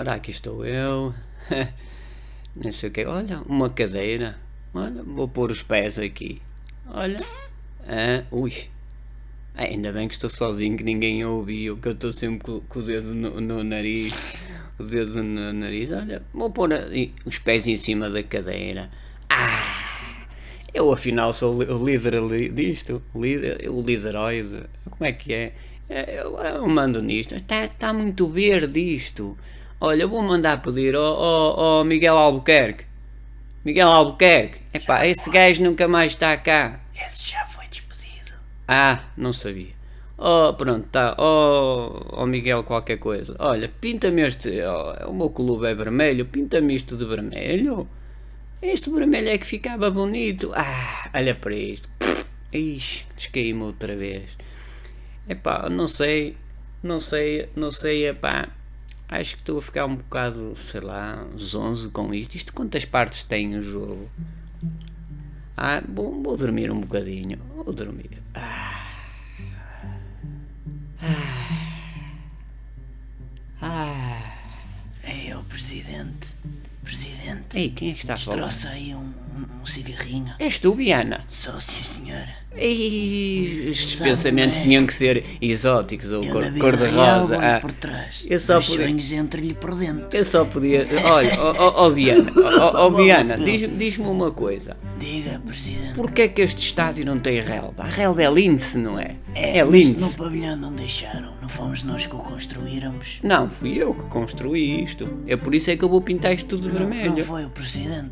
ora aqui estou eu. Nem sei o que. Olha, uma cadeira. Olha, vou pôr os pés aqui. Olha. Ah, ui. Ah, ainda bem que estou sozinho, que ninguém ouviu, que eu estou sempre com, com o dedo no, no, nariz. O dedo no nariz. Olha, vou pôr os pés em cima da cadeira. Ah! Eu afinal sou o líder disto. O líder, o líderoide. Como é que é? é eu, eu mando nisto. Está tá muito verde isto. Olha, vou mandar pedir ao, Miguel Albuquerque. Miguel Albuquerque. Epá, esse gajo nunca mais está cá. Esse já foi despedido. Ah, não sabia. Oh, pronto, tá. Oh, oh Miguel, qualquer coisa. Olha, pinta-me este. Oh, o meu clube é vermelho, pinta-me isto de vermelho. Este vermelho é que ficava bonito. Ah, olha para isto. Ixi, descaí-me outra vez. Epá, não sei. Não sei, não sei, epá. Acho que estou a ficar um bocado, sei lá, zonzo com isto. Isto quantas partes tem o jogo? Ah, vou, vou dormir um bocadinho. Vou dormir. Ah. Ah. Ah. É o presidente. Presidente. Ei, quem é que está a falar? Trouxe aí um, um, um cigarrinho. És tu, Biana? Sou, sim, senhora. Ei, estes Sabe pensamentos é? tinham que ser exóticos ou Eu cor, na vida cor de real rosa. olho Ah, por trás. eu só podia- sonhos entram-lhe por dentro. eu só podia. Olha, ó oh, oh, Biana, oh, oh, Biana, diz- diz-me uma coisa. Diga, presidente. Porquê é que este estádio não tem relva? A relva é lince, não é? É, lince. No pavilhão não deixaram. Não fomos nós que o construíramos. Não, fui eu que construí isto. É por isso é que eu vou pintar isto tudo de Não, vermelho. não foi o presidente.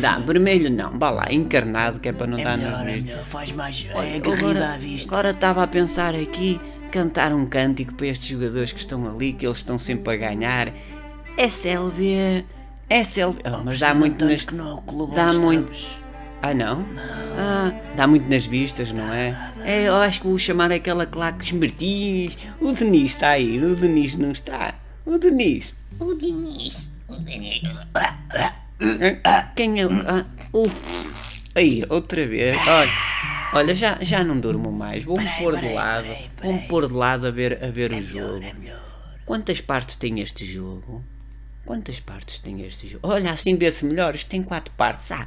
dá, vermelho não, vá lá, encarnado que é para não É dar nos melhor, é meus. melhor. Faz mais. Olha, É aguerrida agora, à vista. agora estava a pensar aqui, cantar um cântico para estes jogadores que estão ali, que eles estão sempre a ganhar. SLB, SLB. Ah, mas dá muito nas. que não é o clube dá muito-. Ah não? Ah, dá muito nas vistas, não é? É, eu acho que vou chamar aquela claque Martins. O Denis está aí, o Denis não está. O Denis. O Diniz. O. Hã? Quem é o. Ah, o. Aí, outra vez. Olha, olha já, já não durmo mais. Vou-me pôr de lado. Vou-me pôr de lado a ver, a ver o jogo. É melhor. Quantas partes tem este jogo? Quantas partes tem este jogo? Olha, assim vê-se melhor. Isto tem quatro partes. Ah,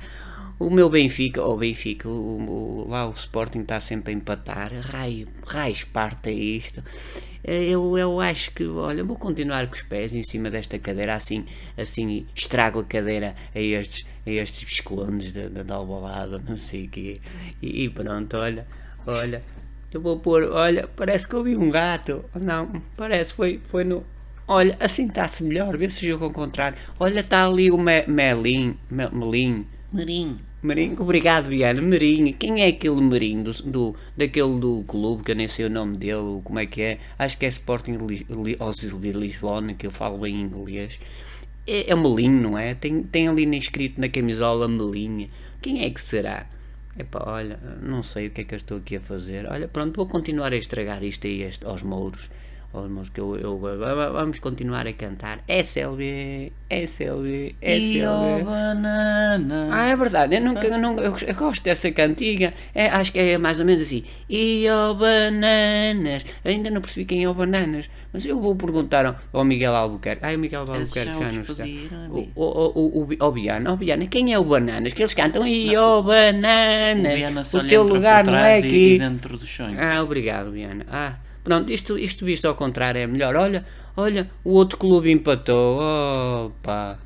o meu Benfica, ou Benfica, o, o- lá o Sporting está sempre a empatar. Raio, raios parte é isto. Eh, Eu, eu acho que, olha, vou continuar com os pés em cima desta cadeira, assim, assim estrago a cadeira a estes, a estes viscondes da de Albalada, não sei o quê. E, e pronto, olha, olha, eu vou pôr, olha, parece que eu vi um gato. Não, parece, foi, foi no. Olha, assim está-se melhor, vê se o jogo ao contrário. Olha, está ali o Me, Melin, Me-. Marinho. Marinho, obrigado, Viana. Marinho, quem é aquele Marinho do, do, daquele do clube que eu nem sei o nome dele, como é que é? Acho que é Sporting Lis- Li- Auxílio de Lisbona, que eu falo bem inglês. É, é Melinho, não é? Tem, tem ali escrito na camisola Melinho. Quem é que será? Epá, olha, não sei o que é que eu estou aqui a fazer. Olha, pronto, vou continuar a estragar isto aí aos mouros. Aos mouros que eu, eu- vamos continuar a cantar. SLB, SLB, E o SLB. banana. Ah, é verdade, eu, nunca, eu, não, eu, eu gosto dessa cantiga. É, acho que é mais ou menos assim. E o Bananas. Eu ainda não percebi quem é o Bananas. Mas eu vou perguntar ao, Miguel Albuquerque. Ah, o Miguel Albuquerque já já o não está. despediram, O, o, o, o, o Biana, o Biana, quem é o Bananas? Que eles cantam E o Bananas. Só o lhe teu lugar não é e- aqui. e dentro dos sonhos. Ah, obrigado, Biana. Ah, pronto, isto, isto visto ao contrário é melhor. Olha, olha, o outro clube empatou. Opa.